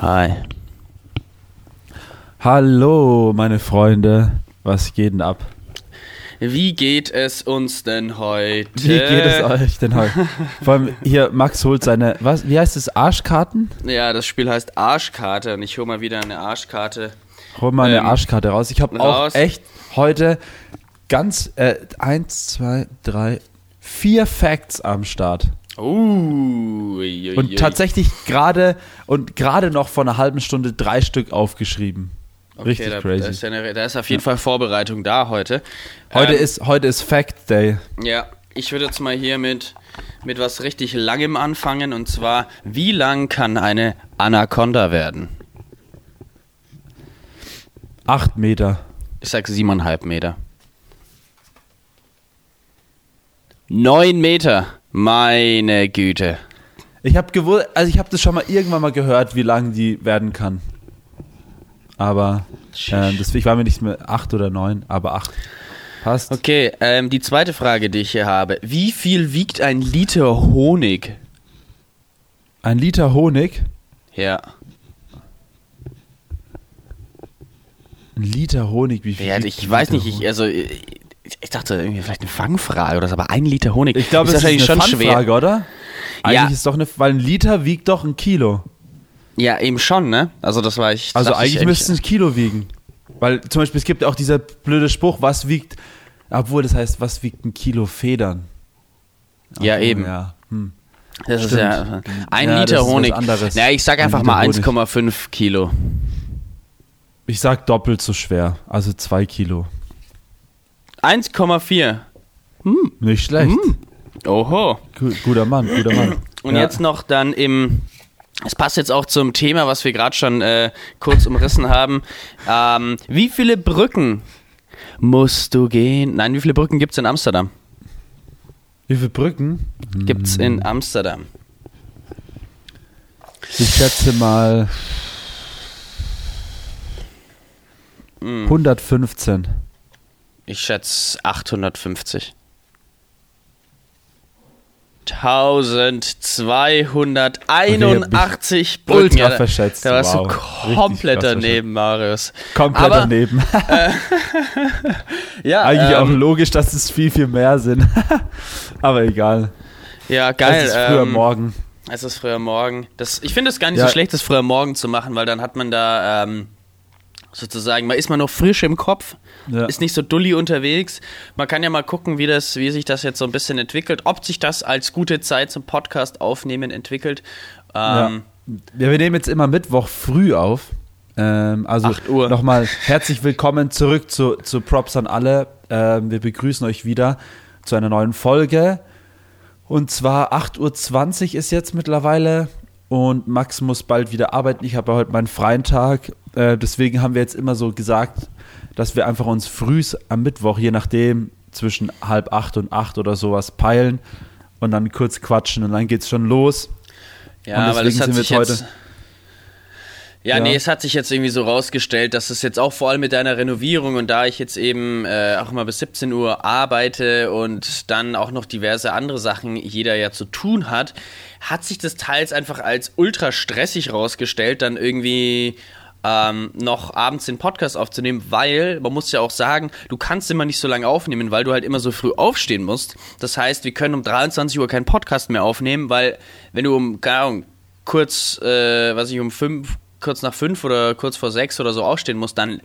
Hi. Hallo, meine Freunde. Was geht denn ab? Wie geht es uns denn heute? Wie geht es euch denn heute? Vor allem hier, Max holt seine, was, wie heißt es, Arschkarten? Ja, das Spiel heißt Arschkarte und ich hole mal wieder eine Arschkarte. Hol mal eine Ähm, Arschkarte raus. Ich habe auch echt heute ganz, äh, eins, zwei, drei, vier Facts am Start. Ui, ui, Und tatsächlich gerade und gerade noch vor einer halben Stunde drei Stück aufgeschrieben. Okay, Richtig da, crazy. Da ist, ja eine, da ist auf jeden Fall Vorbereitung da heute. heute Ähm, ist heute ist Fact Day. Ja, ich würde jetzt mal hier mit, mit was richtig Langem anfangen und zwar, wie lang kann eine Anaconda werden? Acht Meter. Ich sag siebeneinhalb Meter. Neun Meter. Meine Güte. Ich habe gewusst, also ich habe das schon mal irgendwann mal gehört, wie lang die werden kann. Aber ähm, deswegen war mir nicht mehr acht oder neun, aber acht. Passt. Okay, ähm, die zweite Frage, die ich hier habe. Wie viel wiegt ein Liter Honig? Ein Liter Honig. Ja. Ein Liter Honig, wie viel? ja ich weiß nicht, ich, also ich, dachte irgendwie vielleicht eine Fangfrage oder so, aber ein Liter Honig. Ich glaube, ist das wahrscheinlich ist eine schon schwer. Oder? Eigentlich Ja. ist es doch eine, weil ein Liter wiegt doch ein Kilo. Ja, eben schon, ne? Also das war ich. Also dachte ich eigentlich müsste es ein Kilo wiegen. Weil zum Beispiel, es gibt ja auch dieser blöde Spruch, was wiegt, obwohl das heißt, was wiegt ein Kilo Federn? Ja, Obwohl, eben. Ja. Hm. Das ist Stimmt. ja ein Ja, Liter ist Honig. Ja, ich sag Ein einfach Liter mal Honig. 1,5 Kilo. Ich sag doppelt so schwer, also zwei Kilo. 1,4. Nicht schlecht. Oho. Gu- Guter Mann, guter Mann. Und Ja. jetzt noch dann im. Es passt jetzt auch zum Thema, was wir gerade schon äh, kurz umrissen haben. Ähm, wie viele Brücken musst du gehen? Nein, wie viele Brücken gibt es in Amsterdam? Wie viele Brücken? Gibt es Hm. in Amsterdam? Ich schätze mal Hm. 115. Ich schätze 850. 1281 Brücken. ultra Ja, verschätzt, Da warst wow. du komplett daneben, Marius. Komplett Aber- daneben. Ja, Eigentlich auch ähm, logisch, dass es viel, viel mehr sind. Aber egal. Ja, geil. es ist früher ähm, morgen. Es ist früher morgen. Das, ich finde es gar nicht Ja. so schlecht, das früher morgen zu machen, weil dann hat man da ähm, sozusagen, man ist man noch frisch im Kopf, Ja. ist nicht so dulli unterwegs. Man kann ja mal gucken, wie, das, wie sich das jetzt so ein bisschen entwickelt, ob sich das als gute Zeit zum Podcast aufnehmen entwickelt. Ja. Ähm, ja, wir nehmen jetzt immer Mittwoch früh auf. Ähm, also 8 Uhr. nochmal herzlich willkommen zurück zu, zu Props an alle. Ähm, wir begrüßen euch wieder zu einer neuen Folge. Und zwar 8.20 Uhr ist jetzt mittlerweile und Max muss bald wieder arbeiten. Ich habe ja heute meinen freien Tag. Äh, deswegen haben wir jetzt immer so gesagt, dass wir einfach uns frühs am Mittwoch, je nachdem, zwischen halb acht und acht oder sowas peilen und dann kurz quatschen und dann geht's schon los. Ja, Und weil es deswegen hat sind wir jetzt. Ja, Ja. nee, es hat sich jetzt irgendwie so rausgestellt, dass es jetzt auch vor allem mit deiner Renovierung und da ich jetzt eben äh, auch immer bis 17 Uhr arbeite und dann auch noch diverse andere Sachen jeder ja zu tun hat, hat sich das teils einfach als ultra stressig rausgestellt, dann irgendwie ähm, noch abends den Podcast aufzunehmen, weil man muss ja auch sagen, du kannst immer nicht so lange aufnehmen, weil du halt immer so früh aufstehen musst. Das heißt, wir können um 23 Uhr keinen Podcast mehr aufnehmen, weil wenn du um, keine Ahnung, kurz, äh, was ich um fünf, kurz nach fünf oder kurz vor sechs oder so aufstehen musst, dann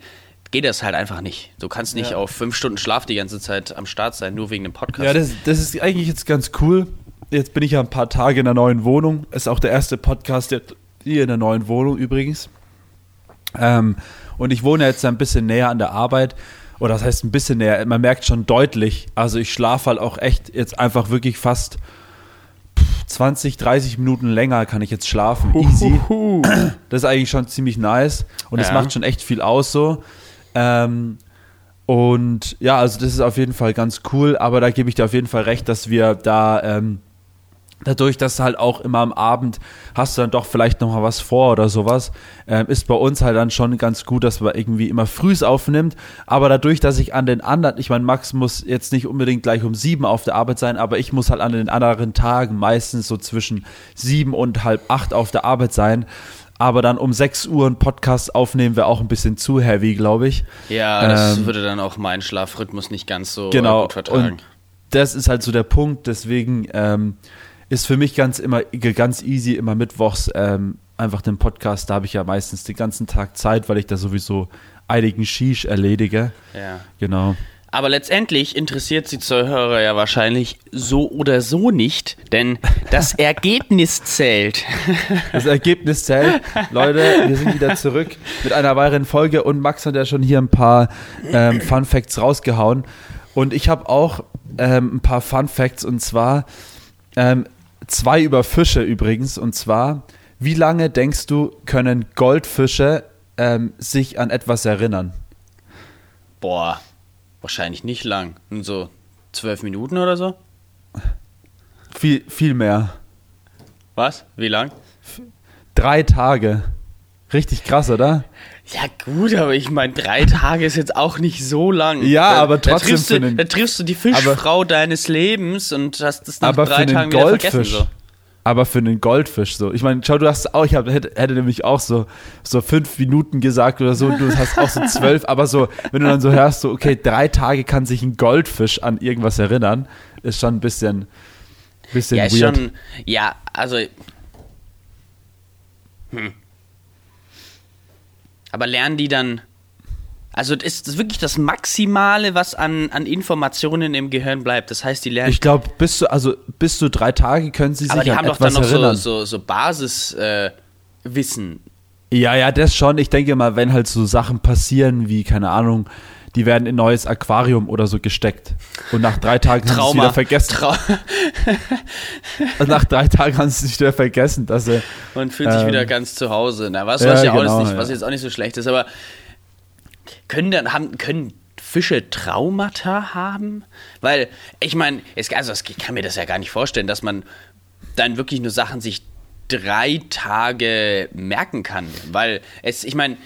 geht das halt einfach nicht. Du kannst nicht Ja. auf fünf Stunden Schlaf die ganze Zeit am Start sein, nur wegen dem Podcast. Ja, das, das ist eigentlich jetzt ganz cool. Jetzt bin ich ja ein paar Tage in der neuen Wohnung. Ist auch der erste Podcast der, hier in der neuen Wohnung übrigens. Ähm, und ich wohne jetzt ein bisschen näher an der Arbeit. Oder das heißt ein bisschen näher. Man merkt schon deutlich. Also ich schlafe halt auch echt jetzt einfach wirklich fast 20, 30 Minuten länger kann ich jetzt schlafen. Easy. Das ist eigentlich schon ziemlich nice. Und es Ja. macht schon echt viel aus so. Ähm, und ja, also das ist auf jeden Fall ganz cool, aber da gebe ich dir auf jeden Fall recht, dass wir da ähm, dadurch, dass halt auch immer am Abend hast du dann doch vielleicht noch mal was vor oder sowas, ähm, ist bei uns halt dann schon ganz gut, dass man irgendwie immer frühs aufnimmt. Aber dadurch, dass ich an den anderen, ich meine, Max muss jetzt nicht unbedingt gleich um sieben auf der Arbeit sein, aber ich muss halt an den anderen Tagen meistens so zwischen sieben und halb acht auf der Arbeit sein. aber dann um 6 Uhr einen Podcast aufnehmen wäre auch ein bisschen zu heavy, glaube ich. Ja, das ähm, würde dann auch meinen Schlafrhythmus nicht ganz so genau, gut vertragen. Und das ist halt so der Punkt, deswegen ähm, ist für mich ganz immer ganz easy, immer mittwochs ähm, einfach den Podcast. Da habe ich ja meistens den ganzen Tag Zeit, weil ich da sowieso einigen Shish erledige. Ja. Genau. Aber letztendlich interessiert sie Zuhörer ja wahrscheinlich so oder so nicht, denn das Ergebnis zählt. Das Ergebnis zählt. Leute, wir sind wieder zurück mit einer weiteren Folge und Max hat ja schon hier ein paar ähm, Fun Facts rausgehauen. Und ich habe auch ähm, ein paar Fun Facts und zwar ähm, zwei über Fische übrigens. Und zwar, wie lange denkst du, können Goldfische ähm, sich an etwas erinnern? Boah, wahrscheinlich nicht lang. Nur so zwölf Minuten oder so? Viel, viel mehr. Was? Wie lang? Drei Tage. Richtig krass, oder? Ja, gut, aber ich meine, drei Tage ist jetzt auch nicht so lang. Ja, da, aber trotzdem. Da triffst, du, da triffst du die Fischfrau aber, deines Lebens und hast das nach aber drei für Tagen Goldfisch, wieder vergessen. So. Aber für einen Goldfisch so. Ich meine, schau, du hast auch, ich hab, hätte, hätte nämlich auch so, so fünf Minuten gesagt oder so, du hast auch so zwölf, aber so, wenn du dann so hörst, so, okay, drei Tage kann sich ein Goldfisch an irgendwas erinnern, ist schon ein bisschen, bisschen ja, weird. schon, ja, also. Hm. Aber lernen die dann. Also ist das wirklich das Maximale, was an, an Informationen im Gehirn bleibt. Das heißt, die lernen. Ich glaube, bis zu, also bis zu drei Tage können sie sich aber die an haben doch etwas dann noch erinnern. so, so, so Basiswissen. Äh, Ja, ja, das schon. Ich denke mal, wenn halt so Sachen passieren wie, keine Ahnung, die werden in ein neues Aquarium oder so gesteckt. Und nach drei Tagen haben sie es Trauma. wieder vergessen. Trau Also nach drei Tagen haben sie es wieder vergessen, dass sie. und fühlt sich Ähm, wieder ganz zu Hause. Na, was, ja, was, ja, genau, auch nicht, ja. was jetzt auch nicht so schlecht ist, aber können dann haben, können Fische Traumata haben? Weil, ich meine, also ich kann mir das ja gar nicht vorstellen, dass man dann wirklich nur Sachen sich drei Tage merken kann. Weil es, ich meine,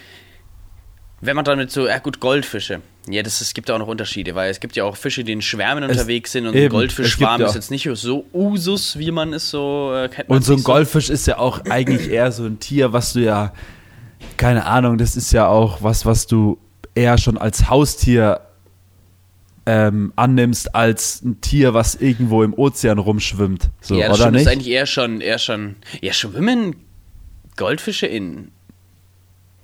wenn man damit so, ja gut, Goldfische. Ja, das, es gibt ja auch noch Unterschiede, weil es gibt ja auch Fische, die in Schwärmen Es- unterwegs sind und eben, ein Goldfischschwarm ja ist jetzt nicht so Usus, wie man es so äh, kennt. Und so ein nicht Goldfisch ist ja auch eigentlich eher so ein Tier, was du ja, keine Ahnung, das ist ja auch was, was du eher schon als Haustier ähm, annimmst, als ein Tier, was irgendwo im Ozean rumschwimmt. So, ja, das oder stimmt, nicht? ist eigentlich eher schon, eher schon, ja, schwimmen Goldfische in,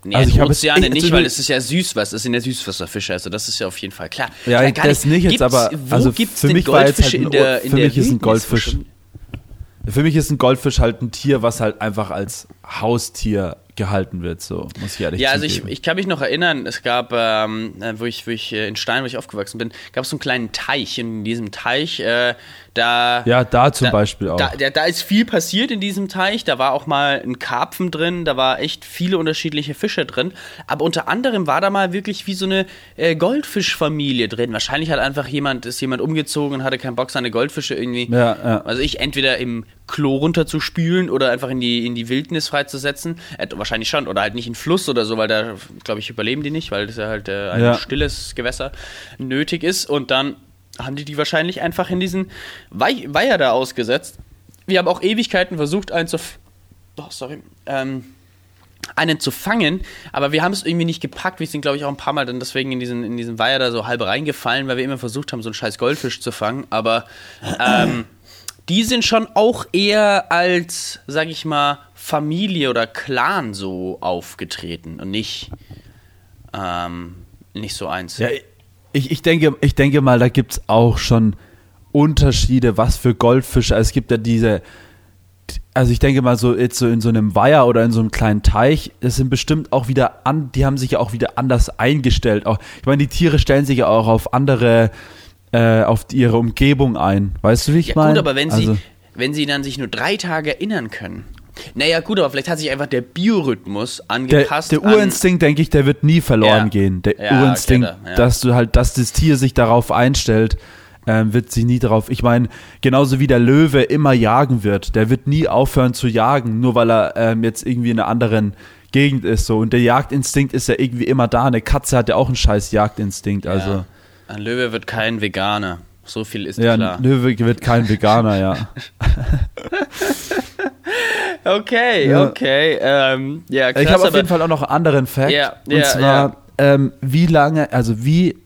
nee, Also ich habe Ozeane ich- nicht, weil es ist ja Süßwasser, es sind ja Süßwasserfische, also das ist ja auf jeden Fall klar. Ja, Ich das nicht jetzt, aber- also gibt's für mich war jetzt halt ein in der, in für der mich ist ein Goldfisch Für mich ist ein Goldfisch halt ein Tier, was halt einfach als Haustier gehalten wird, so muss ich ehrlich Ja, also ich, ich kann mich noch erinnern, es gab, ähm, äh, wo ich, wo ich äh, in Stein, wo ich aufgewachsen bin, gab es so einen kleinen Teich. In diesem Teich, äh, da. Ja, da zum da, Beispiel auch. Da, da, da ist viel passiert in diesem Teich. Da war auch mal ein Karpfen drin, da war echt viele unterschiedliche Fische drin. Aber unter anderem war da mal wirklich wie so eine äh, Goldfischfamilie drin. Wahrscheinlich hat einfach jemand, ist jemand umgezogen und hatte keinen Bock, seine Goldfische irgendwie. Ja, ja. Also ich entweder im Klo runterzuspülen oder einfach in die, in die Wildnis freizusetzen. Äh, wahrscheinlich schon. Oder halt nicht in Fluss oder so, weil da, glaube ich, überleben die nicht, weil das ja halt äh, ein Ja. stilles Gewässer nötig ist. Und dann haben die die wahrscheinlich einfach in diesen Wei Weiher da ausgesetzt. Wir haben auch Ewigkeiten versucht, einen zu. Oh, sorry. Ähm, einen zu fangen, aber wir haben es irgendwie nicht gepackt. Wir sind, glaube ich, auch ein paar Mal dann deswegen in diesen, in diesen Weiher da so halb reingefallen, weil wir immer versucht haben, so einen scheiß Goldfisch zu fangen. Aber ähm, die sind schon auch eher als, sag ich mal, Familie oder Clan so aufgetreten und nicht, ähm, nicht so eins. Ja, ich, ich, denke, ich denke mal, da gibt es auch schon Unterschiede, was für Goldfische. Also es gibt ja diese, also ich denke mal, so jetzt so in so einem Weiher oder in so einem kleinen Teich, das sind bestimmt auch wieder an, die haben sich ja auch wieder anders eingestellt. Auch, ich meine, die Tiere stellen sich ja auch auf andere, äh, auf ihre Umgebung ein. Weißt du, wie ich Ja, meine? gut, aber wenn also, sie, wenn sie dann sich nur drei Tage erinnern können. Naja, gut, aber vielleicht hat sich einfach der Biorhythmus der, angepasst. der an- Urinstinkt, denke ich, der wird nie verloren Ja. gehen. Der Ja, Urinstinkt, okay, da, dass du halt, dass das Tier sich darauf einstellt, ähm, wird sich nie darauf. Ich meine, genauso wie der Löwe immer jagen wird, der wird nie aufhören zu jagen, nur weil er ähm, jetzt irgendwie in einer anderen Gegend ist. So und der Jagdinstinkt ist ja irgendwie immer da. Eine Katze hat ja auch einen scheiß Jagdinstinkt. Also. Ein Löwe wird kein Veganer. So viel ist ja, klar. ein Löwe wird kein Veganer, ja. Okay, Ja. okay. Ähm, ja, krass, ich habe auf jeden Fall auch noch einen anderen Fact. Ja, und ja, zwar. Ähm, wie lange, also wie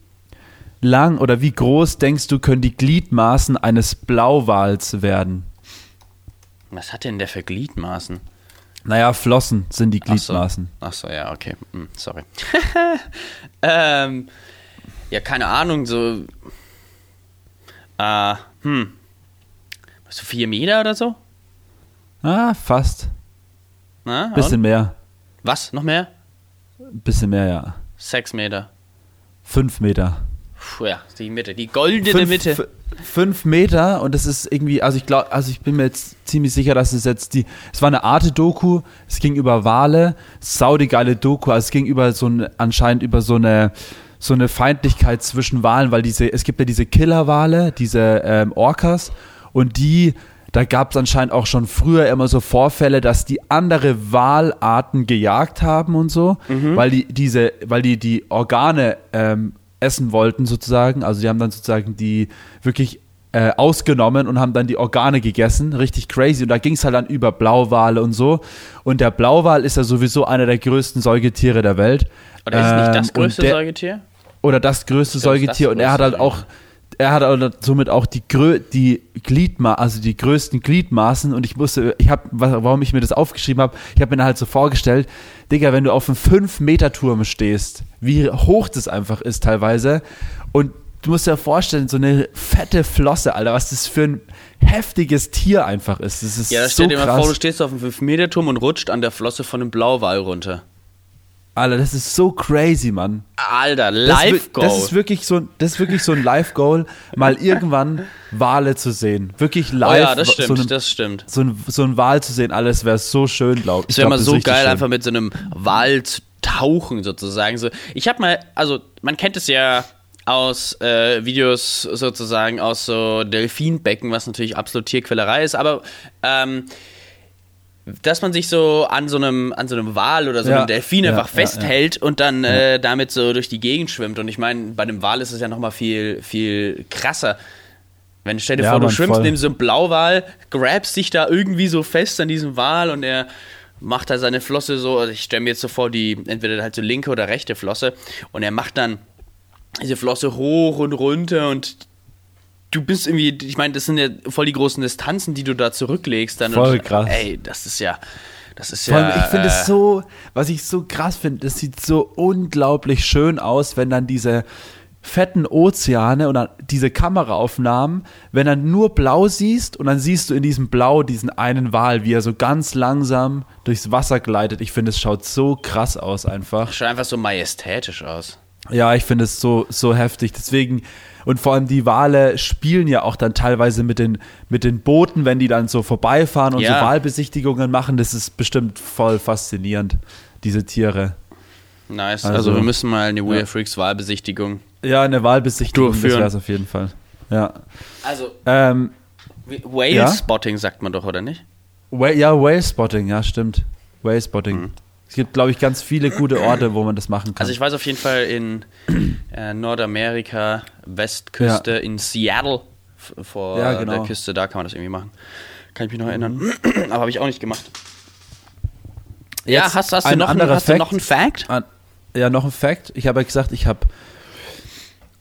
lang oder wie groß denkst du, können die Gliedmaßen eines Blauwals werden? Was hat denn der für Gliedmaßen? Naja, Flossen sind die Ach so. Gliedmaßen. Ach so, ja, okay. Hm, sorry. ähm, ja, keine Ahnung, so. Äh, hm. Was, so vier Meter oder so? Ah, fast. Na, Bisschen und? mehr. Was? Noch mehr? Bisschen mehr, ja. Sechs Meter. Fünf Meter. Puh, ja, die Mitte, die goldene fünf, Mitte. Fünf Meter und das ist irgendwie, also ich glaube, also ich bin mir jetzt ziemlich sicher, dass es jetzt die, es war eine Arte-Doku, es ging über Wale, sau die geile Doku, also es ging über so ein, anscheinend über so eine, so eine Feindlichkeit zwischen Walen, weil diese, es gibt ja diese Killerwale, diese ähm, Orcas und die, da gab es anscheinend auch schon früher immer so Vorfälle, dass die andere Walarten gejagt haben und so, weil die diese, weil die die Organe ähm, essen wollten sozusagen. Also die haben dann sozusagen die wirklich äh, ausgenommen und haben dann die Organe gegessen. Richtig crazy. Und da ging es halt dann über Blauwale und so. Und der Blauwal ist ja sowieso einer der größten Säugetiere der Welt. Oder ist es nicht das Ähm, größte der- Säugetier? Oder das größte das Säugetier. das und er hat halt auch er hat halt somit auch die Grö die Gliedma also die größten Gliedmaßen. Und ich musste ich habe warum ich mir das aufgeschrieben habe ich habe mir halt so vorgestellt Digga wenn du auf einem 5 Meter Turm stehst wie hoch das einfach ist teilweise. Und du musst dir vorstellen so eine fette Flosse Alter was das für ein heftiges Tier einfach ist. Das ist Ja, da so stell dir mal krass. vor, du stehst auf einem 5-Meter-Turm und rutscht an der Flosse von einem Blauwal runter. Alter das ist so crazy Mann Alter, Das Live-Goal. Das ist wirklich so, ein- das ist wirklich so ein Live-Goal, mal irgendwann Wale zu sehen. Wirklich live. oh ja, das so stimmt, einen- das stimmt. so ein, so ein Wal zu sehen, alles wäre so schön, glaube ich. Es wäre mal das so geil, schön. einfach mit so einem Wal zu tauchen, sozusagen. So, ich habe mal, also man kennt es ja aus äh, Videos sozusagen aus so Delfinbecken, was natürlich absolut Tierquälerei ist, aber ähm, dass man sich so an so einem an so einem Wal oder so Ja, einem Delfin ja, einfach ja, festhält und dann äh, damit so durch die Gegend schwimmt. Und ich meine, bei einem Wal ist es ja noch mal viel viel krasser. Wenn stell dir vor, du Mann, schwimmst voll. neben so einem Blauwal, grabst dich da irgendwie so fest an diesem Wal und er macht da seine Flosse so, also ich stelle mir jetzt so vor, die entweder halt so linke oder rechte Flosse und er macht dann diese Flosse hoch und runter und du bist irgendwie, ich meine, das sind ja voll die großen Distanzen, die du da zurücklegst dann Voll und, krass. Ey, das ist ja, das ist allem, ja. ich finde äh, es so, was ich so krass finde, das sieht so unglaublich schön aus, wenn dann diese fetten Ozeane und dann diese Kameraaufnahmen, wenn dann nur blau siehst und dann siehst du in diesem Blau diesen einen Wal, wie er so ganz langsam durchs Wasser gleitet. Ich finde, es schaut so krass aus einfach. Schaut einfach so majestätisch aus. Ja, ich finde es so, so heftig. Deswegen, und vor allem die Wale spielen ja auch dann teilweise mit den, mit den Booten, wenn die dann so vorbeifahren und Ja. so Wahlbesichtigungen machen. Das ist bestimmt voll faszinierend, diese Tiere. Nice. Also, Also, wir müssen mal eine Weird ja. Freaks Wahlbesichtigung. Ja, eine Wahlbesichtigung, das Durchführen. wäre es auf jeden Fall. Ja. Also, Ähm, Whale Ja? Spotting sagt man doch, oder nicht? Wha- ja, Whale Spotting, ja, stimmt. Whale Spotting. Es gibt, glaube ich, ganz viele gute Orte, wo man das machen kann. Also ich weiß auf jeden Fall in äh, Nordamerika, Westküste, in Seattle, vor Ja, genau. der Küste, da kann man das irgendwie machen. Kann ich mich noch erinnern. Aber habe ich auch nicht gemacht. Ja, Jetzt hast, hast, du ein noch, einen, anderer hast du Fact. noch einen Fact? Ah, ja, noch ein Fact. Ich habe ja gesagt, ich habe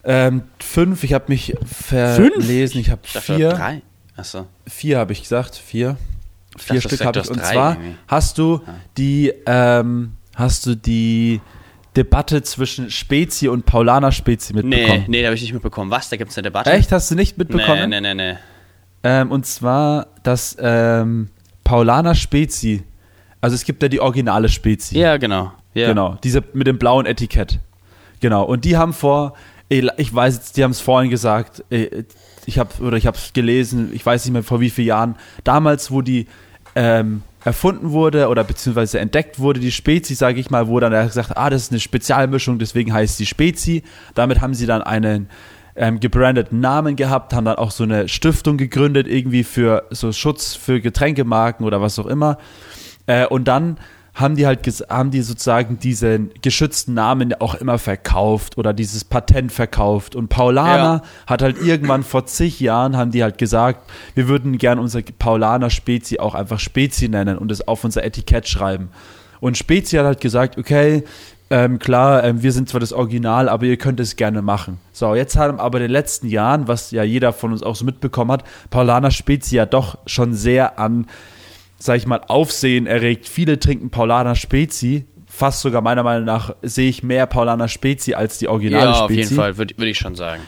ähm, fünf. Ich habe mich verlesen. Ich habe Ich dachte, vier. drei. Achso. Vier habe ich gesagt. Vier. Vier dachte, Stück habe ich. Und drei zwar irgendwie. hast du die, ähm, hast du die Debatte zwischen Spezi und Paulaner Spezi Nee, mitbekommen? nee, da habe ich nicht mitbekommen. Was? Da gibt es eine Debatte? Echt? Hast du nicht mitbekommen? Nee, nee, nee, nee. Ähm, und zwar, dass ähm, Paulaner Spezi, also es gibt ja die originale Spezi. Ja, genau. Ja. Genau, diese mit dem blauen Etikett. Genau, und die haben vor, ich ich weiß jetzt, die haben es vorhin gesagt, äh, ich habe oder ich habe es gelesen, ich weiß nicht mehr vor wie vielen Jahren, damals, wo die ähm, erfunden wurde oder beziehungsweise entdeckt wurde, die Spezi, sage ich mal, wo dann er gesagt, ah, das ist eine Spezialmischung, deswegen heißt sie Spezi. Damit haben sie dann einen ähm, gebrandeten Namen gehabt, haben dann auch so eine Stiftung gegründet, irgendwie für so Schutz für Getränkemarken oder was auch immer. Äh, und dann haben die halt haben die sozusagen diesen geschützten Namen auch immer verkauft oder dieses Patent verkauft. Und Paulaner ja. hat halt irgendwann vor zig Jahren haben die halt gesagt, wir würden gern unser Paulaner Spezi auch einfach Spezi nennen und es auf unser Etikett schreiben. Und Spezi hat halt gesagt, okay, ähm, klar, ähm, wir sind zwar das Original, aber ihr könnt es gerne machen. So, jetzt haben aber in den letzten Jahren, was ja jeder von uns auch so mitbekommen hat, Paulaner Spezi ja doch schon sehr an sag ich mal, Aufsehen erregt. Viele trinken Paulaner Spezi. Fast sogar meiner Meinung nach sehe ich mehr Paulaner Spezi als die originale ja, Spezi. Ja, auf jeden Fall, würde würd ich schon sagen.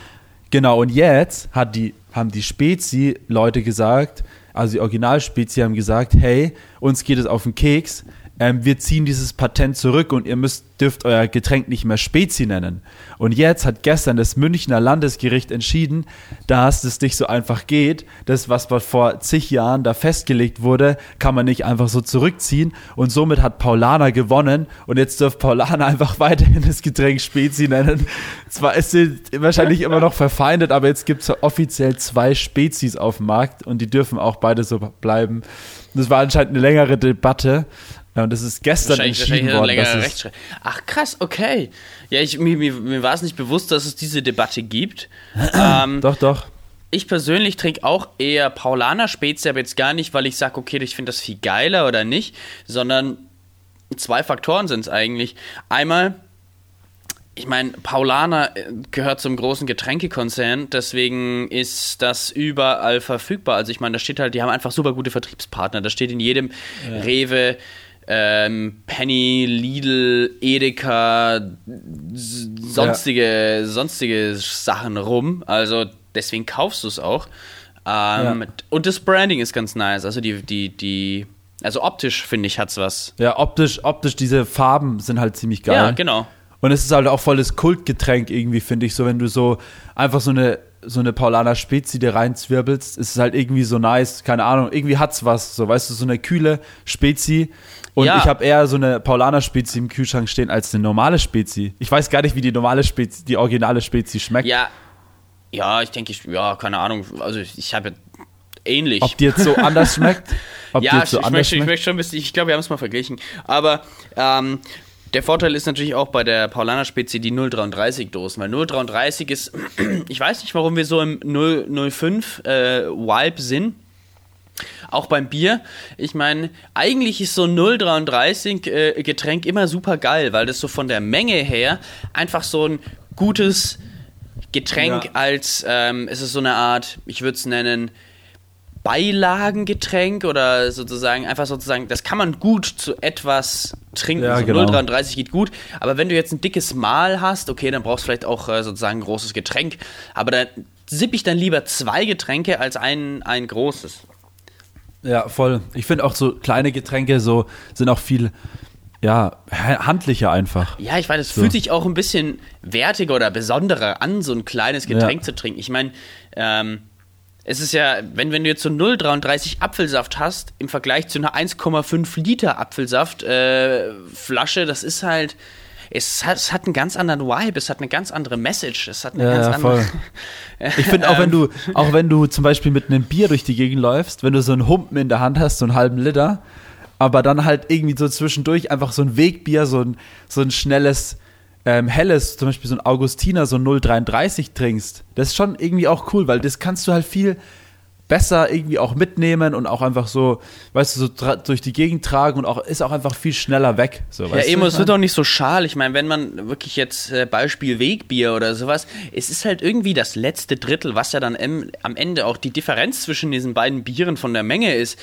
Genau, und jetzt hat die, haben die Spezi-Leute gesagt, also die Originalspezi haben gesagt, hey, uns geht es auf den Keks, ähm, wir ziehen dieses Patent zurück und ihr müsst, dürft euer Getränk nicht mehr Spezi nennen. Und jetzt hat gestern das Münchner Landesgericht entschieden, dass es nicht so einfach geht. Das, was vor zig Jahren da festgelegt wurde, kann man nicht einfach so zurückziehen. Und somit hat Paulana gewonnen. Und jetzt dürft Paulana einfach weiterhin das Getränk Spezi nennen. Zwar ist sie wahrscheinlich immer noch verfeindet, aber jetzt gibt es offiziell zwei Spezies auf dem Markt und die dürfen auch beide so bleiben. Das war anscheinend eine längere Debatte. Ja, und das ist gestern entschieden worden. Dass es Ach krass, okay. Ja, ich, mir, mir, mir war es nicht bewusst, dass es diese Debatte gibt. ähm, doch, doch. Ich persönlich trinke auch eher Paulaner Spezi, aber jetzt gar nicht, weil ich sage, okay, ich finde das viel geiler oder nicht, sondern zwei Faktoren sind es eigentlich. Einmal, ich meine, Paulaner äh, gehört zum großen Getränkekonzern, deswegen ist das überall verfügbar. Also ich meine, da steht halt, die haben einfach super gute Vertriebspartner. Da steht in jedem ja. Rewe, ähm, Penny, Lidl, Edeka, sonstige, ja. sonstige Sachen rum. Also deswegen kaufst du es auch. Ähm, ja. Und das Branding ist ganz nice. Also die, die, die, also optisch finde ich hat's was. Ja, optisch, optisch diese Farben sind halt ziemlich geil. Ja, genau. Und es ist halt auch volles Kultgetränk irgendwie, finde ich, so wenn du so einfach so eine so eine Paulaner Spezi dir reinzwirbelst, ist es halt irgendwie so nice, keine Ahnung, irgendwie hat's was, so weißt du, so eine kühle Spezi und ja. ich habe eher so eine Paulaner Spezi im Kühlschrank stehen als eine normale Spezi. Ich weiß gar nicht, wie die normale Spezi, die originale Spezi schmeckt. Ja, ja, ich denke, ich, ja, keine Ahnung, also ich habe ähnlich. Ob die jetzt so anders schmeckt? Ob ja, so ich, möchte, ich möchte schon ein bisschen, ich glaube, wir haben es mal verglichen. Aber ähm, der Vorteil ist natürlich auch bei der Paulaner Spezi die 033 Dosen, weil 033 ist, ich weiß nicht, warum wir so im 005 äh, Vibe sind. Auch beim Bier. Ich meine, eigentlich ist so ein 033 äh, Getränk immer super geil, weil das so von der Menge her einfach so ein gutes Getränk ja. als, ähm, es ist so eine Art, ich würde es nennen, Beilagengetränk oder sozusagen einfach sozusagen, das kann man gut zu etwas trinken. Ja, so genau. 0,33 geht gut. Aber wenn du jetzt ein dickes Mahl hast, okay, dann brauchst du vielleicht auch äh, sozusagen ein großes Getränk. Aber da sippe ich dann lieber zwei Getränke als ein, ein großes. Ja, voll. Ich finde auch so kleine Getränke so sind auch viel ja, handlicher einfach. Ja, ich weiß, es so. fühlt sich auch ein bisschen wertiger oder besonderer an, so ein kleines Getränk ja. zu trinken. Ich meine, ähm, es ist ja, wenn, wenn du jetzt so 0,33 Apfelsaft hast, im Vergleich zu einer 1,5 Liter Apfelsaft äh, Flasche, das ist halt, es hat, es hat einen ganz anderen Vibe, es hat eine ganz andere Message, es hat eine ja, ganz ja, andere. ich finde auch wenn du, auch wenn du zum Beispiel mit einem Bier durch die Gegend läufst, wenn du so einen Humpen in der Hand hast, so einen halben Liter, aber dann halt irgendwie so zwischendurch einfach so ein Wegbier, so ein, so ein schnelles, ähm, helles, zum Beispiel so ein Augustiner, so ein 0,33 trinkst, das ist schon irgendwie auch cool, weil das kannst du halt viel besser irgendwie auch mitnehmen und auch einfach so, weißt du, so durch die Gegend tragen und auch ist auch einfach viel schneller weg. So, ja, eben, es wird auch nicht so schal. Ich meine, wenn man wirklich jetzt äh, Beispiel Wegbier oder sowas, es ist halt irgendwie das letzte Drittel, was ja dann im, am Ende auch die Differenz zwischen diesen beiden Bieren von der Menge ist.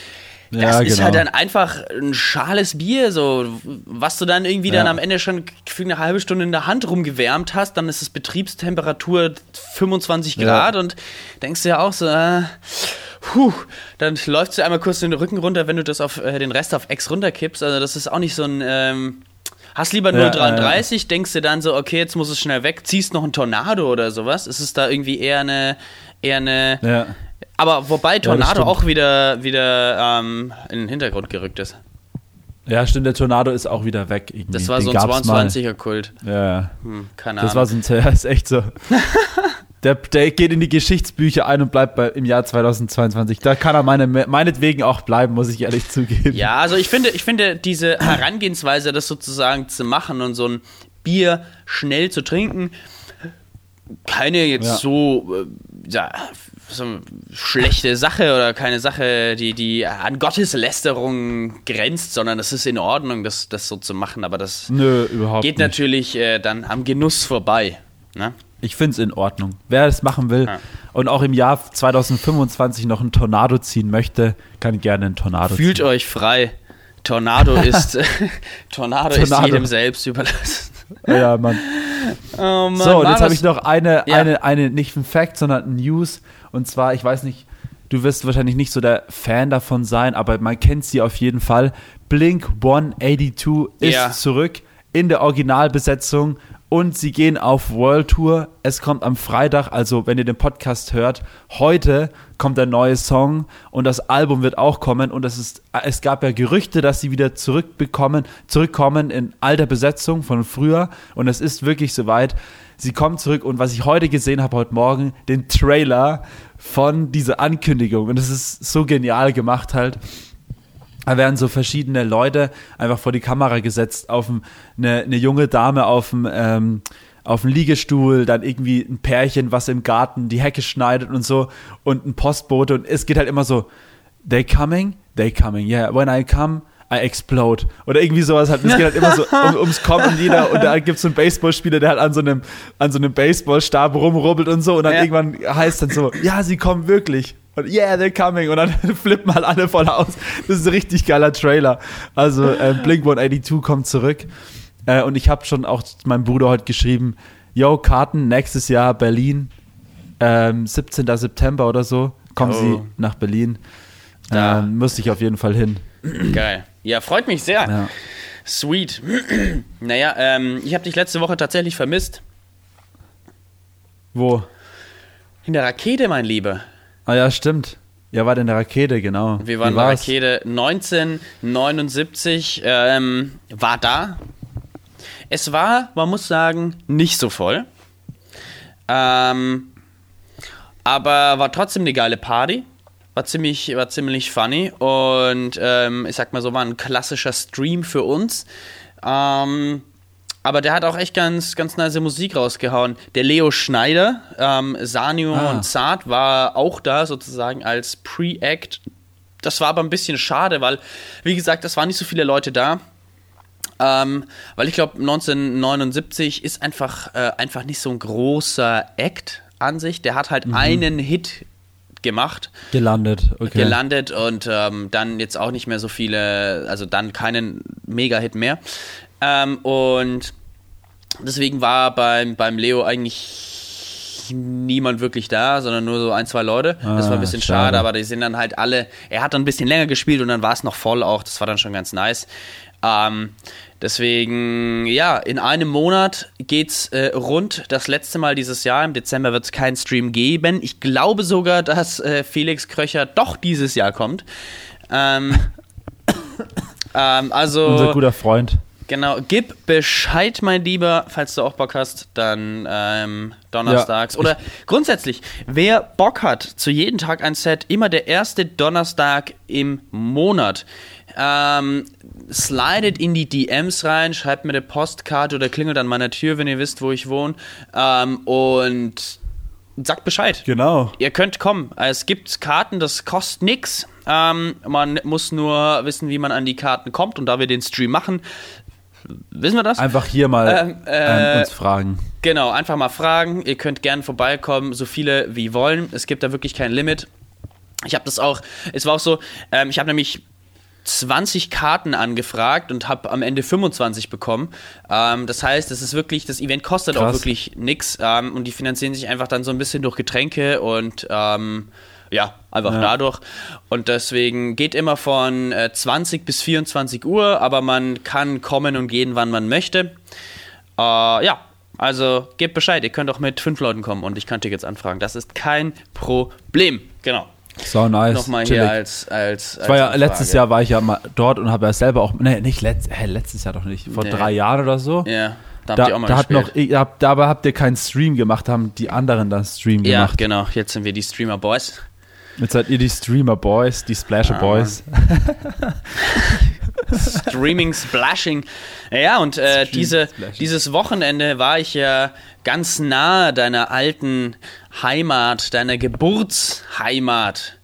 Das ja, ist genau. halt dann einfach ein schales Bier, so, was du dann irgendwie ja. dann am Ende schon für eine halbe Stunde in der Hand rumgewärmt hast, dann ist es Betriebstemperatur 25 Grad ja. und denkst du ja auch so, äh, puh, dann läuft du einmal kurz den Rücken runter, wenn du das auf äh, den Rest auf X runterkippst. Also das ist auch nicht so ein, ähm, Hast lieber 0,33, ja, denkst du dann so, okay, jetzt muss es schnell weg, ziehst noch ein Tornado oder sowas. Ist es da irgendwie eher eine, eher eine, ja. Aber wobei Tornado ja, auch wieder, wieder ähm, in den Hintergrund gerückt ist. Ja, stimmt, der Tornado ist auch wieder weg. Irgendwie. Das war den so ein 22er-Kult. Ja. Hm, keine Ahnung. Das war so ein, ja, ist echt so. Der, der geht in die Geschichtsbücher ein und bleibt bei, im Jahr 2022. Da kann er meine, meinetwegen auch bleiben, muss ich ehrlich zugeben. Ja, also ich finde, ich finde diese Herangehensweise, das sozusagen zu machen und so ein Bier schnell zu trinken, keine jetzt Ja. so, äh, ja, so schlechte Sache oder keine Sache, die, die an Gotteslästerung grenzt, sondern es ist in Ordnung, das, das so zu machen, aber das Nö, überhaupt geht nicht. natürlich äh, dann am Genuss vorbei. Ne? Ich finde es in Ordnung. Wer das machen will Ja. und auch im Jahr 2025 noch einen Tornado ziehen möchte, kann gerne einen Tornado Fühlt ziehen. euch frei. Tornado ist Tornado, ist Tornado. jedem selbst überlassen. Ja, Mann. Oh Mann, So, und jetzt habe ich noch eine, Ja. eine, eine, nicht ein Fact, sondern ein News. Und zwar, ich weiß nicht, du wirst wahrscheinlich nicht so der Fan davon sein, aber man kennt sie auf jeden Fall. Blink 182 ist Ja. zurück in der Originalbesetzung und sie gehen auf World Tour. Es kommt am Freitag, also wenn ihr den Podcast hört, heute kommt der neue Song und das Album wird auch kommen und es ist es gab ja Gerüchte, dass sie wieder zurückbekommen, zurückkommen in alter Besetzung von früher und es ist wirklich soweit. Sie kommen zurück und was ich heute gesehen habe heute Morgen, den Trailer von dieser Ankündigung und es ist so genial gemacht halt. Da werden so verschiedene Leute einfach vor die Kamera gesetzt, auf ein, eine, eine junge Dame auf dem, ähm, auf dem Liegestuhl, dann irgendwie ein Pärchen, was im Garten die Hecke schneidet und so und ein Postbote und es geht halt immer so, they coming, they coming, yeah, when I come, I explode. Oder irgendwie sowas halt. Es geht halt immer so um, ums Kommen und jeder, und da gibt es so einen Baseballspieler, der halt an so einem, an so einem Baseballstab rumrubbelt und so und dann Ja. irgendwann heißt dann so, ja, sie kommen wirklich. Und yeah, they're coming. Und dann flippen halt alle voll aus. Das ist ein richtig geiler Trailer. Also äh, Blink 182 kommt zurück. Äh, und ich habe schon auch meinem Bruder heute geschrieben, yo, Karten nächstes Jahr Berlin, ähm, 17. September oder so, kommen Oh. sie nach Berlin. Da. Ähm, müsste ich auf jeden Fall hin. Geil. Ja, freut mich sehr. Ja. Sweet. naja, ähm, ich habe dich letzte Woche tatsächlich vermisst. Wo? In der Rakete, mein Lieber. Ah ja, stimmt. Ja, war in der Rakete, genau. Wir waren in der? Rakete 1979, ähm, war da. Es war, man muss sagen, nicht so voll. Ähm, aber war trotzdem eine geile Party. War ziemlich, war ziemlich funny. Und ähm, ich sag mal so, war ein klassischer Stream für uns. Ähm, aber der hat auch echt ganz, ganz nice Musik rausgehauen. Der Leo Schneider, ähm, Sanio Ah. und Zart war auch da sozusagen als Pre-Act. Das war aber ein bisschen schade, weil, wie gesagt, es waren nicht so viele Leute da. Ähm, weil ich glaube, 1979 ist einfach, äh, einfach nicht so ein großer Act an sich. Der hat halt einen Hit gemacht Gelandet, okay. gelandet und ähm, dann jetzt auch nicht mehr so viele, also dann keinen Mega-Hit mehr. Ähm, und deswegen war beim, beim Leo eigentlich niemand wirklich da, sondern nur so ein, zwei Leute. das war Ah, ein bisschen schade. schade, aber die sind dann halt alle, er hat dann ein bisschen länger gespielt und dann war es noch voll auch, das war dann schon ganz nice. Ähm, deswegen, ja, in einem Monat geht's äh, rund. Das letzte Mal dieses Jahr, im Dezember wird es keinen Stream geben. Ich glaube sogar, dass äh, Felix Kröcher doch dieses Jahr kommt. Ähm, ähm, also. Unser guter Freund. Genau, gib Bescheid, mein Lieber, falls du auch Bock hast, dann ähm, donnerstags. Ja, Oder grundsätzlich, wer Bock hat, zu jedem Tag ein Set, immer der erste Donnerstag im Monat. Ähm, slidet in die DMs rein, schreibt mir eine Postkarte oder klingelt an meiner Tür, wenn ihr wisst, wo ich wohne. Ähm, und sagt Bescheid. Genau. Ihr könnt kommen. Es gibt Karten, das kostet nichts. Ähm, man muss nur wissen, wie man an die Karten kommt. Und da wir den Stream machen, wissen wir das? Einfach hier mal Ähm, äh, ähm, uns fragen. Genau, einfach mal fragen. Ihr könnt gerne vorbeikommen, so viele wie wollen. Es gibt da wirklich kein Limit. Ich habe das auch, es war auch so, ähm, ich habe nämlich 20 Karten angefragt und habe am Ende 25 bekommen. Ähm, das heißt, es ist wirklich, das Event kostet auch Krass. wirklich nichts ähm, und die finanzieren sich einfach dann so ein bisschen durch Getränke und ähm, ja, einfach Ja. dadurch. Und deswegen geht immer von äh, 20 bis 24 Uhr, aber man kann kommen und gehen, wann man möchte. Äh, ja, also gebt Bescheid, ihr könnt auch mit fünf Leuten kommen und ich kann Tickets anfragen. Das ist kein Problem. Genau. So nice. Nochmal Chillig. hier als, als, Ich war ja, als letztes. Jahr war ich ja mal dort und habe ja selber auch, nee, nicht letzt, hä, letztes Jahr doch nicht, vor Nee. drei Jahren oder so, Ja. Da, da, da hat noch, habt, dabei habt ihr keinen Stream gemacht, haben die anderen dann Stream gemacht. Ja, genau. Jetzt sind wir die Streamer Boys. Jetzt seid ihr die Streamer Boys, die Splasher ah. Boys. Streaming, Splashing. Ja, und äh, diese, dieses Wochenende war ich ja ganz nah deiner alten Heimat, deiner Geburtsheimat.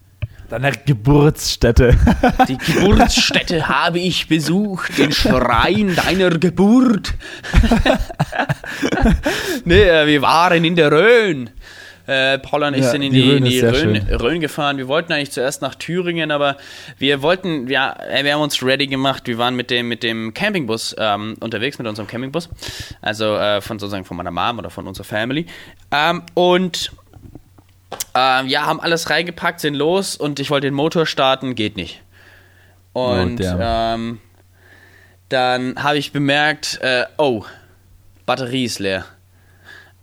Deiner Geburtsstätte. Die Geburtsstätte habe ich besucht, den Schrein deiner Geburt. nee, äh, wir waren in der Rhön. Äh, Paul und ich ja, sind in die, die, Rhön, die Rhön, Rhön, gefahren. Wir wollten eigentlich zuerst nach Thüringen, aber wir wollten, ja, wir haben uns ready gemacht. Wir waren mit dem, mit dem Campingbus ähm, unterwegs, mit unserem Campingbus. Also äh, von sozusagen von meiner Mom oder von unserer Family. Ähm, und ähm, ja, haben alles reingepackt, sind los und ich wollte den Motor starten, geht nicht. Und oh, ähm, dann habe ich bemerkt, äh, oh, Batterie ist leer.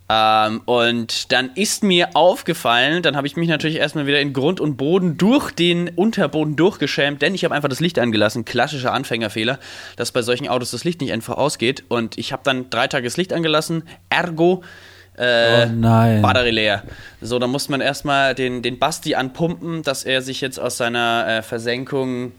Ähm, und dann ist mir aufgefallen, dann habe ich mich natürlich erstmal wieder in Grund und Boden durch den Unterboden durchgeschämt, denn ich habe einfach das Licht angelassen. Klassischer Anfängerfehler, dass bei solchen Autos das Licht nicht einfach ausgeht. Und ich habe dann drei Tage das Licht angelassen, ergo äh, oh nein. Batterie leer. So, dann muss man erstmal den, den Basti anpumpen, dass er sich jetzt aus seiner äh, Versenkung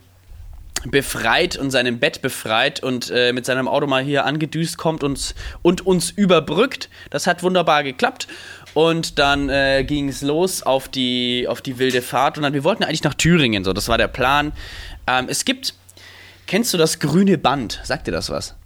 befreit und seinem Bett befreit und äh, mit seinem Auto mal hier angedüst kommt und, und uns überbrückt. Das hat wunderbar geklappt. Und dann äh, ging es los auf die, auf die wilde Fahrt. Und dann, wir wollten eigentlich nach Thüringen, so, das war der Plan. Ähm, es gibt, kennst du das grüne Band? Sagt dir das was?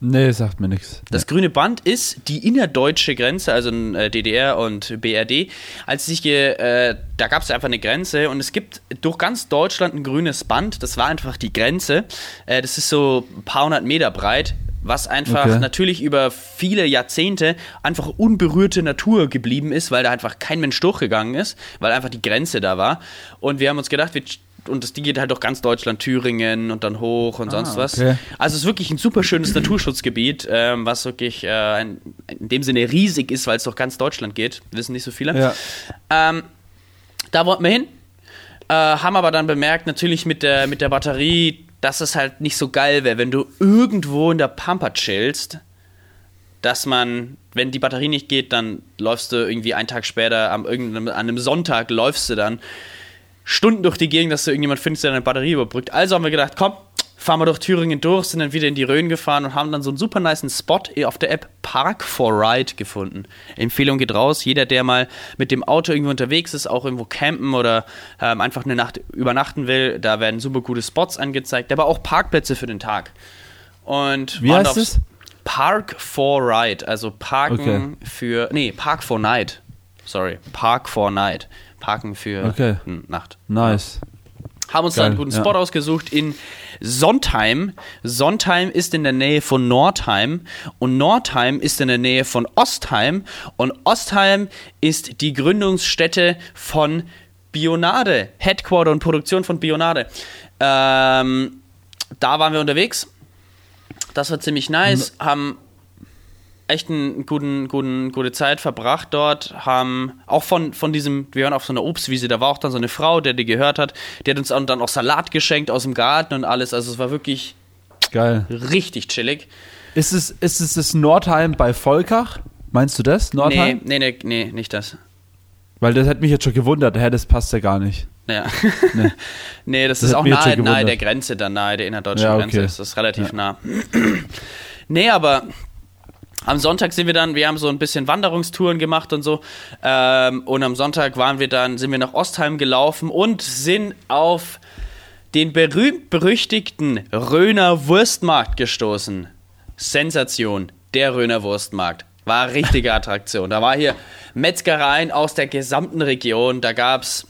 Nee, sagt mir nichts. Das grüne Band ist die innerdeutsche Grenze, also äh, DDR und BRD. Als sich äh, da gab es einfach eine Grenze und es gibt durch ganz Deutschland ein grünes Band. Das war einfach die Grenze. Äh, das ist so ein paar hundert Meter breit was einfach okay. natürlich über viele Jahrzehnte einfach unberührte Natur geblieben ist, weil da einfach kein Mensch durchgegangen ist, weil einfach die Grenze da war. Und wir haben uns gedacht, wir und das, die geht halt durch ganz Deutschland, Thüringen und dann hoch und ah, sonst was. Okay. Also es ist wirklich ein super schönes Naturschutzgebiet, ähm, was wirklich äh, ein, in dem Sinne riesig ist, weil es durch ganz Deutschland geht. Wissen nicht so viele. Ja. Ähm, da wollten wir hin, äh, haben aber dann bemerkt, natürlich mit der, mit der Batterie, dass es halt nicht so geil wäre, wenn du irgendwo in der Pampa chillst, dass man, wenn die Batterie nicht geht, dann läufst du irgendwie einen Tag später, am an einem Sonntag läufst du dann Stunden durch die Gegend, dass du irgendjemand findest, der eine Batterie überbrückt. Also haben wir gedacht, komm, fahren wir durch Thüringen durch, sind dann wieder in die Rhön gefahren und haben dann so einen super niceen Spot auf der App Park for Ride gefunden. Empfehlung geht raus, jeder, der mal mit dem Auto irgendwo unterwegs ist, auch irgendwo campen oder ähm, einfach eine Nacht übernachten will, da werden super gute Spots angezeigt, aber auch Parkplätze für den Tag. Und Wie heißt es? Park for Ride, also Parken okay. für, nee, Park for Night. Sorry, Park for Night. Parken für okay. Nacht. Nice. Haben uns Geil, da einen guten Spot ja. ausgesucht in Sontheim. Sontheim ist in der Nähe von Nordheim und Nordheim ist in der Nähe von Ostheim und Ostheim ist die Gründungsstätte von Bionade, Headquarter und Produktion von Bionade. Ähm, da waren wir unterwegs. Das war ziemlich nice. Haben echt eine guten, guten, gute Zeit verbracht dort, haben auch von, von diesem, wir waren auf so einer Obstwiese, da war auch dann so eine Frau, der die gehört hat, die hat uns dann auch Salat geschenkt aus dem Garten und alles, also es war wirklich geil. Richtig chillig. Ist es, ist es das Nordheim bei Volkach? Meinst du das, Nordheim? Nee, nee, nee, nee nicht das. Weil das hat mich jetzt schon gewundert, hä, das passt ja gar nicht. Ja. Nee, nee das, das, ist auch nahe, nahe der Grenze, dann nahe der innerdeutschen ja, okay. Grenze. Das ist relativ ja. nah. nee, aber am Sonntag sind wir dann, wir haben so ein bisschen Wanderungstouren gemacht und so. Ähm, und am Sonntag waren wir dann, sind wir nach Ostheim gelaufen und sind auf den berühmt-berüchtigten Röner Wurstmarkt gestoßen. Sensation, der Röner Wurstmarkt. War richtige Attraktion. Da war hier Metzgereien aus der gesamten Region. Da gab es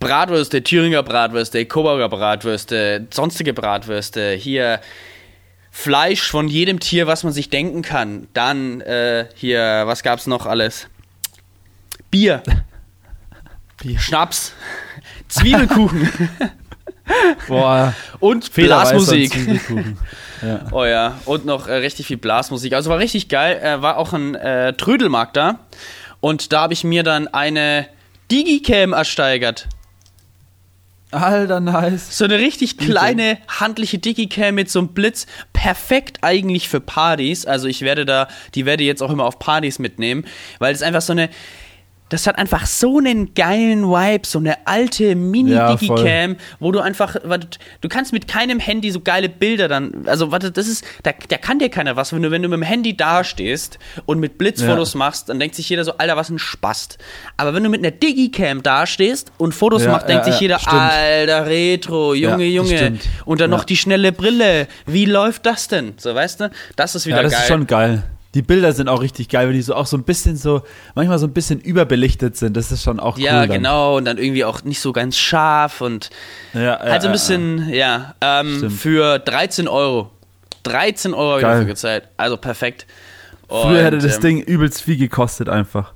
Bratwürste, Thüringer Bratwürste, Coburger Bratwürste, sonstige Bratwürste. Hier Fleisch von jedem Tier, was man sich denken kann. Dann äh, hier, was gab's noch alles? Bier. Bier. Schnaps. Zwiebelkuchen. Boah. Und Blasmusik. Ja. Oh ja, und noch äh, richtig viel Blasmusik. Also war richtig geil. Äh, war auch ein äh, Trödelmarkt da. Und da habe ich mir dann eine Digicam ersteigert. Alter, nice. So eine richtig kleine, handliche Digicam mit so einem Blitz. Perfekt eigentlich für Partys. Also ich werde da, die werde ich jetzt auch immer auf Partys mitnehmen, weil es einfach so eine, das hat einfach so einen geilen Vibe, so eine alte Mini-Digicam, ja, wo du einfach, warte, du kannst mit keinem Handy so geile Bilder dann, also warte, das ist, da, da kann dir keiner was, wenn du, wenn du mit dem Handy dastehst und mit Blitzfotos ja. machst, dann denkt sich jeder so, Alter, was ein Spast. Aber wenn du mit einer Digicam dastehst und Fotos ja, machst, denkt sich jeder, stimmt. Alter, Retro, Junge, Junge. Und dann noch die schnelle Brille. Wie läuft das denn? So, weißt du? Das ist wieder geil. Das ist schon geil. Die Bilder sind auch richtig geil, weil die so auch so ein bisschen so, manchmal so ein bisschen überbelichtet sind. Das ist schon auch ja, cool. Ja, genau. Und dann irgendwie auch nicht so ganz scharf und ja, halt so ein bisschen, ja, ähm, für 13 Euro. 13 Euro habe ich dafür gezahlt. Also perfekt. Und, Früher hätte das ähm, Ding übelst viel gekostet einfach.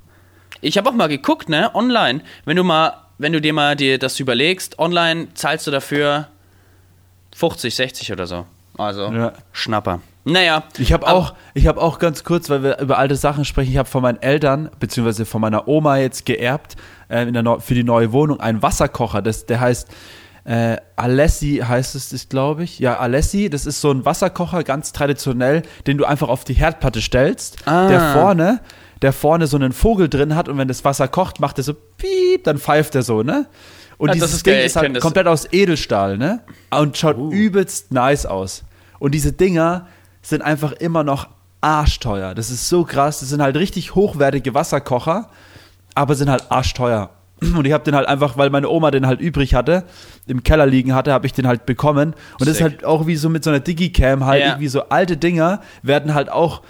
Ich habe auch mal geguckt, ne, online. Wenn du mal, wenn du dir mal dir das überlegst, online zahlst du dafür 50, 60 oder so. Also ja. Schnapper. Naja. Ich habe auch, ich habe auch ganz kurz, weil wir über alte Sachen sprechen, ich habe von meinen Eltern, beziehungsweise von meiner Oma jetzt geerbt, äh, der für die neue Wohnung einen Wasserkocher. Das, der heißt äh, Alessi, heißt es, glaube ich. Ja, Alessi, das ist so ein Wasserkocher, ganz traditionell, den du einfach auf die Herdplatte stellst, ah. der vorne der vorne so einen Vogel drin hat und wenn das Wasser kocht, macht er so piep, dann pfeift er so, ne? Und ja, dieses ist Ding geil, ist halt komplett aus Edelstahl, ne? Und schaut uh. übelst nice aus. Und diese Dinger, sind einfach immer noch arschteuer. Das ist so krass. Das sind halt richtig hochwertige Wasserkocher, aber sind halt arschteuer. Und ich habe den halt einfach, weil meine Oma den halt übrig hatte, im Keller liegen hatte, habe ich den halt bekommen. Und Sick. das ist halt auch wie so mit so einer Digicam halt, ja. irgendwie so alte Dinger werden halt auch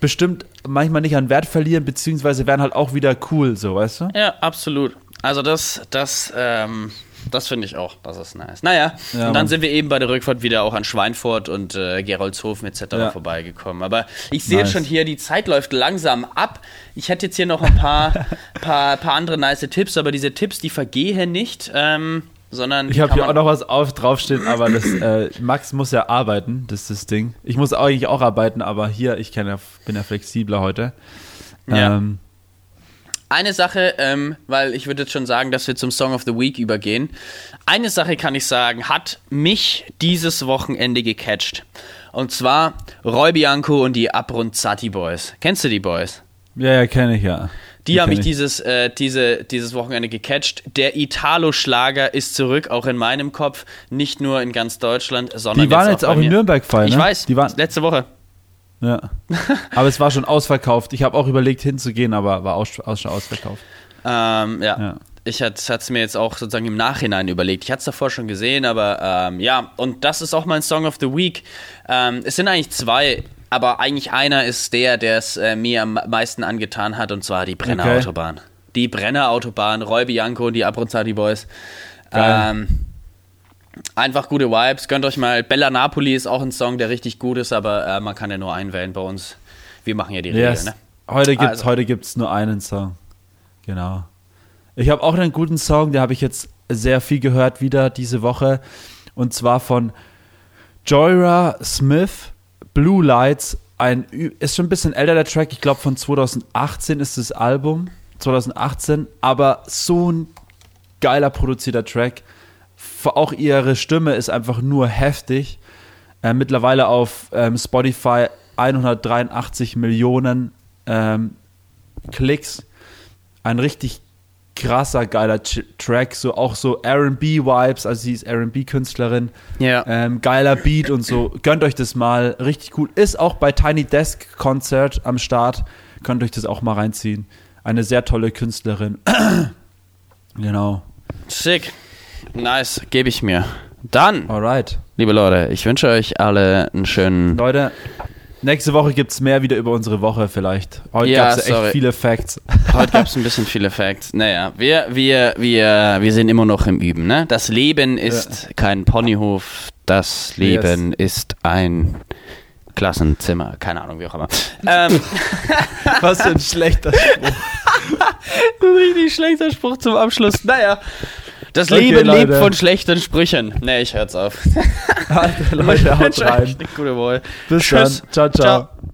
bestimmt manchmal nicht an Wert verlieren, beziehungsweise werden halt auch wieder cool, so, weißt du? Ja, absolut. Also das, das, ähm, das finde ich auch. Das ist nice. Naja, ja, und dann sind wir eben bei der Rückfahrt wieder auch an Schweinfurt und äh, Geroldshofen etc. Ja. vorbeigekommen. Aber ich sehe nice. schon hier, die Zeit läuft langsam ab. Ich hätte jetzt hier noch ein paar, paar, paar andere nice Tipps, aber diese Tipps, die vergehen nicht. Ähm, sondern ich habe hier auch noch was auf, draufstehen, aber das, äh, Max muss ja arbeiten, das ist das Ding. Ich muss eigentlich auch arbeiten, aber hier, ich ja, bin ja flexibler heute. Ja. Ähm, eine Sache, ähm, weil ich würde jetzt schon sagen, dass wir zum Song of the Week übergehen. Eine Sache kann ich sagen, hat mich dieses Wochenende gecatcht. Und zwar Roy Bianco und die Abrunzati Boys. Kennst du die Boys? Ja, ja, kenne ich ja. Die, die haben mich dieses, äh, diese, dieses Wochenende gecatcht. Der Italo-Schlager ist zurück, auch in meinem Kopf. Nicht nur in ganz Deutschland, sondern Die waren jetzt auch, jetzt auch in Nürnberg-Fall, ne? Ich weiß, die waren letzte Woche. Ja. Aber es war schon ausverkauft. Ich habe auch überlegt hinzugehen, aber war aus, aus, schon ausverkauft. Ähm, ja. ja. Ich hatte es mir jetzt auch sozusagen im Nachhinein überlegt. Ich hatte es davor schon gesehen, aber ähm, ja, und das ist auch mein Song of the Week. Ähm, es sind eigentlich zwei, aber eigentlich einer ist der, der es äh, mir am meisten angetan hat, und zwar die Brennerautobahn. Okay. Die Brennerautobahn, Roy Bianco und die Abronzati Boys. Ähm, Einfach gute Vibes. Gönnt euch mal. Bella Napoli ist auch ein Song, der richtig gut ist, aber äh, man kann ja nur einwählen bei uns. Wir machen ja die yes. Regel, ne? Heute gibt es also. nur einen Song. Genau. Ich habe auch einen guten Song, den habe ich jetzt sehr viel gehört wieder diese Woche. Und zwar von Joyra Smith, Blue Lights. Ein, ist schon ein bisschen älter der Track. Ich glaube von 2018 ist das Album. 2018. Aber so ein geiler produzierter Track auch ihre Stimme ist einfach nur heftig. Äh, mittlerweile auf ähm, Spotify 183 Millionen ähm, Klicks. Ein richtig krasser, geiler Ch Track, so auch so RB-Vibes, also sie ist RB-Künstlerin. Ja. Ähm, geiler Beat und so. Gönnt euch das mal, richtig cool. Ist auch bei Tiny Desk Konzert am Start. Könnt euch das auch mal reinziehen. Eine sehr tolle Künstlerin. genau. Sick. Nice, gebe ich mir. Dann, Alright. liebe Leute, ich wünsche euch alle einen schönen. Leute, nächste Woche gibt es mehr wieder über unsere Woche vielleicht. Heute ja, gab es echt viele Facts. Heute gab es ein bisschen viele Facts. Naja, wir, wir, wir, wir sind immer noch im Üben. Ne? Das Leben ist ja. kein Ponyhof, das Leben yes. ist ein Klassenzimmer. Keine Ahnung, wie auch immer. ähm. Was für ein schlechter Spruch. ein richtig schlechter Spruch zum Abschluss. Naja. Das okay, Leben Leute. lebt von schlechten Sprüchen. Nee, ich hör's auf. Alter, Leute, haut rein. Gute Wohl. Bis Tschüss. dann. Ciao, ciao. ciao.